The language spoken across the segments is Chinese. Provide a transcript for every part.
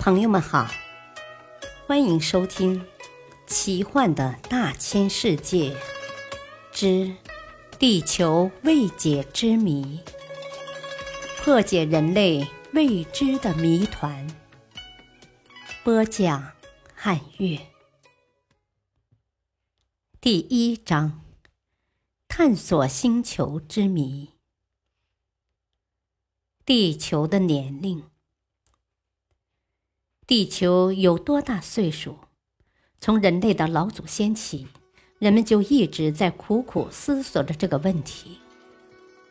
朋友们好，欢迎收听《奇幻的大千世界之地球未解之谜》，破解人类未知的谜团。播讲：汉月。第一章：探索星球之谜。地球的年龄。地球有多大岁数？从人类的老祖先起，人们就一直在苦苦思索着这个问题。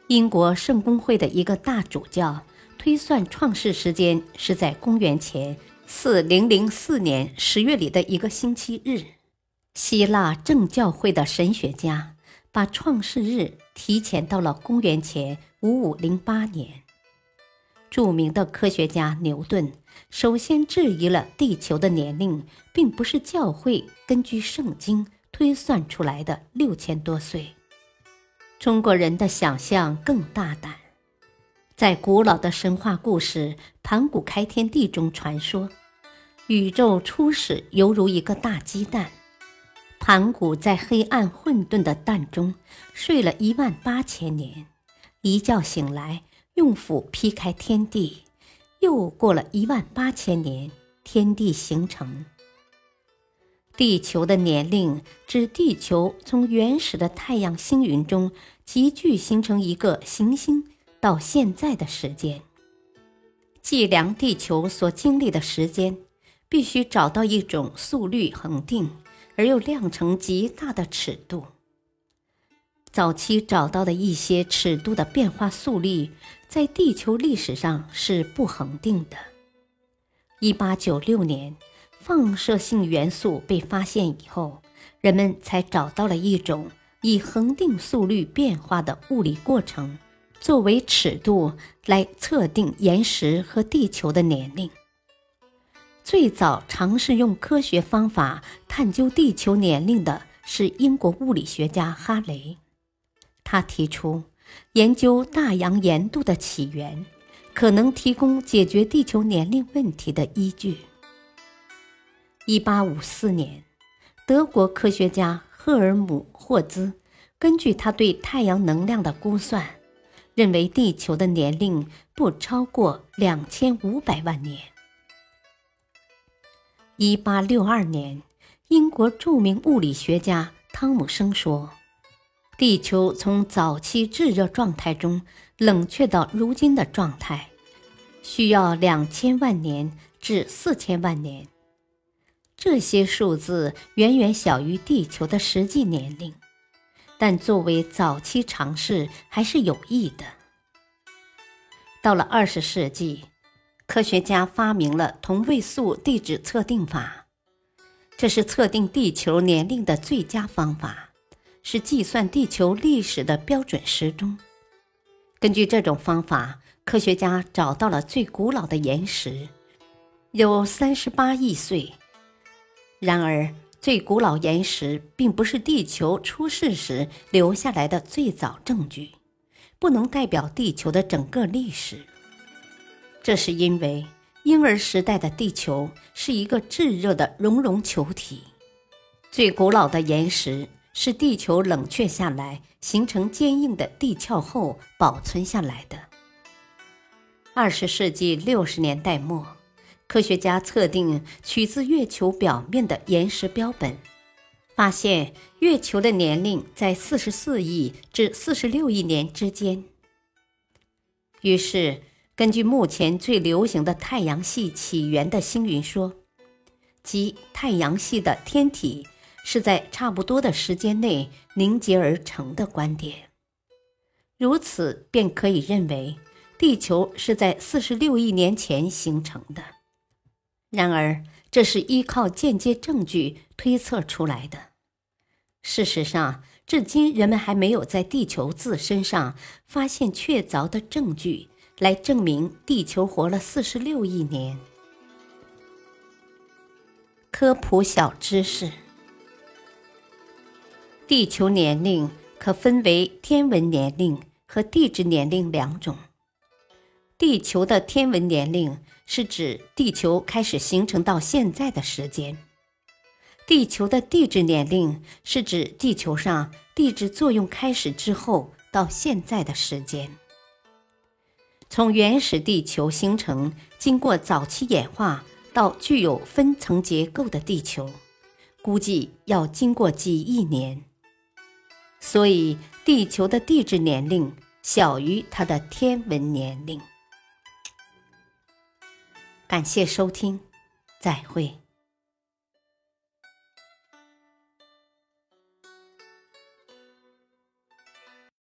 英国圣公会的一个大主教推算创世时间是在公元前四零零四年十月里的一个星期日。希腊正教会的神学家把创世日提前到了公元前五五零八年。著名的科学家牛顿首先质疑了地球的年龄，并不是教会根据圣经推算出来的六千多岁。中国人的想象更大胆，在古老的神话故事《盘古开天地》中传说，宇宙初始犹如一个大鸡蛋，盘古在黑暗混沌的蛋中睡了一万八千年，一觉醒来。用斧劈开天地，又过了一万八千年，天地形成。地球的年龄指地球从原始的太阳星云中急剧形成一个行星到现在的时间。计量地球所经历的时间，必须找到一种速率恒定而又量程极大的尺度。早期找到的一些尺度的变化速率，在地球历史上是不恒定的。一八九六年，放射性元素被发现以后，人们才找到了一种以恒定速率变化的物理过程作为尺度来测定岩石和地球的年龄。最早尝试用科学方法探究地球年龄的是英国物理学家哈雷。他提出，研究大洋盐度的起源，可能提供解决地球年龄问题的依据。一八五四年，德国科学家赫尔姆霍兹根据他对太阳能量的估算，认为地球的年龄不超过两千五百万年。一八六二年，英国著名物理学家汤姆生说。地球从早期炙热状态中冷却到如今的状态，需要两千万年至四千万年。这些数字远远小于地球的实际年龄，但作为早期尝试还是有益的。到了二十世纪，科学家发明了同位素地质测定法，这是测定地球年龄的最佳方法。是计算地球历史的标准时钟。根据这种方法，科学家找到了最古老的岩石，有三十八亿岁。然而，最古老岩石并不是地球出世时留下来的最早证据，不能代表地球的整个历史。这是因为婴儿时代的地球是一个炙热的熔融球体，最古老的岩石。是地球冷却下来，形成坚硬的地壳后保存下来的。二十世纪六十年代末，科学家测定取自月球表面的岩石标本，发现月球的年龄在四十四亿至四十六亿年之间。于是，根据目前最流行的太阳系起源的星云说，即太阳系的天体。是在差不多的时间内凝结而成的观点，如此便可以认为地球是在四十六亿年前形成的。然而，这是依靠间接证据推测出来的。事实上，至今人们还没有在地球自身上发现确凿的证据来证明地球活了四十六亿年。科普小知识。地球年龄可分为天文年龄和地质年龄两种。地球的天文年龄是指地球开始形成到现在的时间；地球的地质年龄是指地球上地质作用开始之后到现在的时间。从原始地球形成，经过早期演化到具有分层结构的地球，估计要经过几亿年。所以，地球的地质年龄小于它的天文年龄。感谢收听，再会。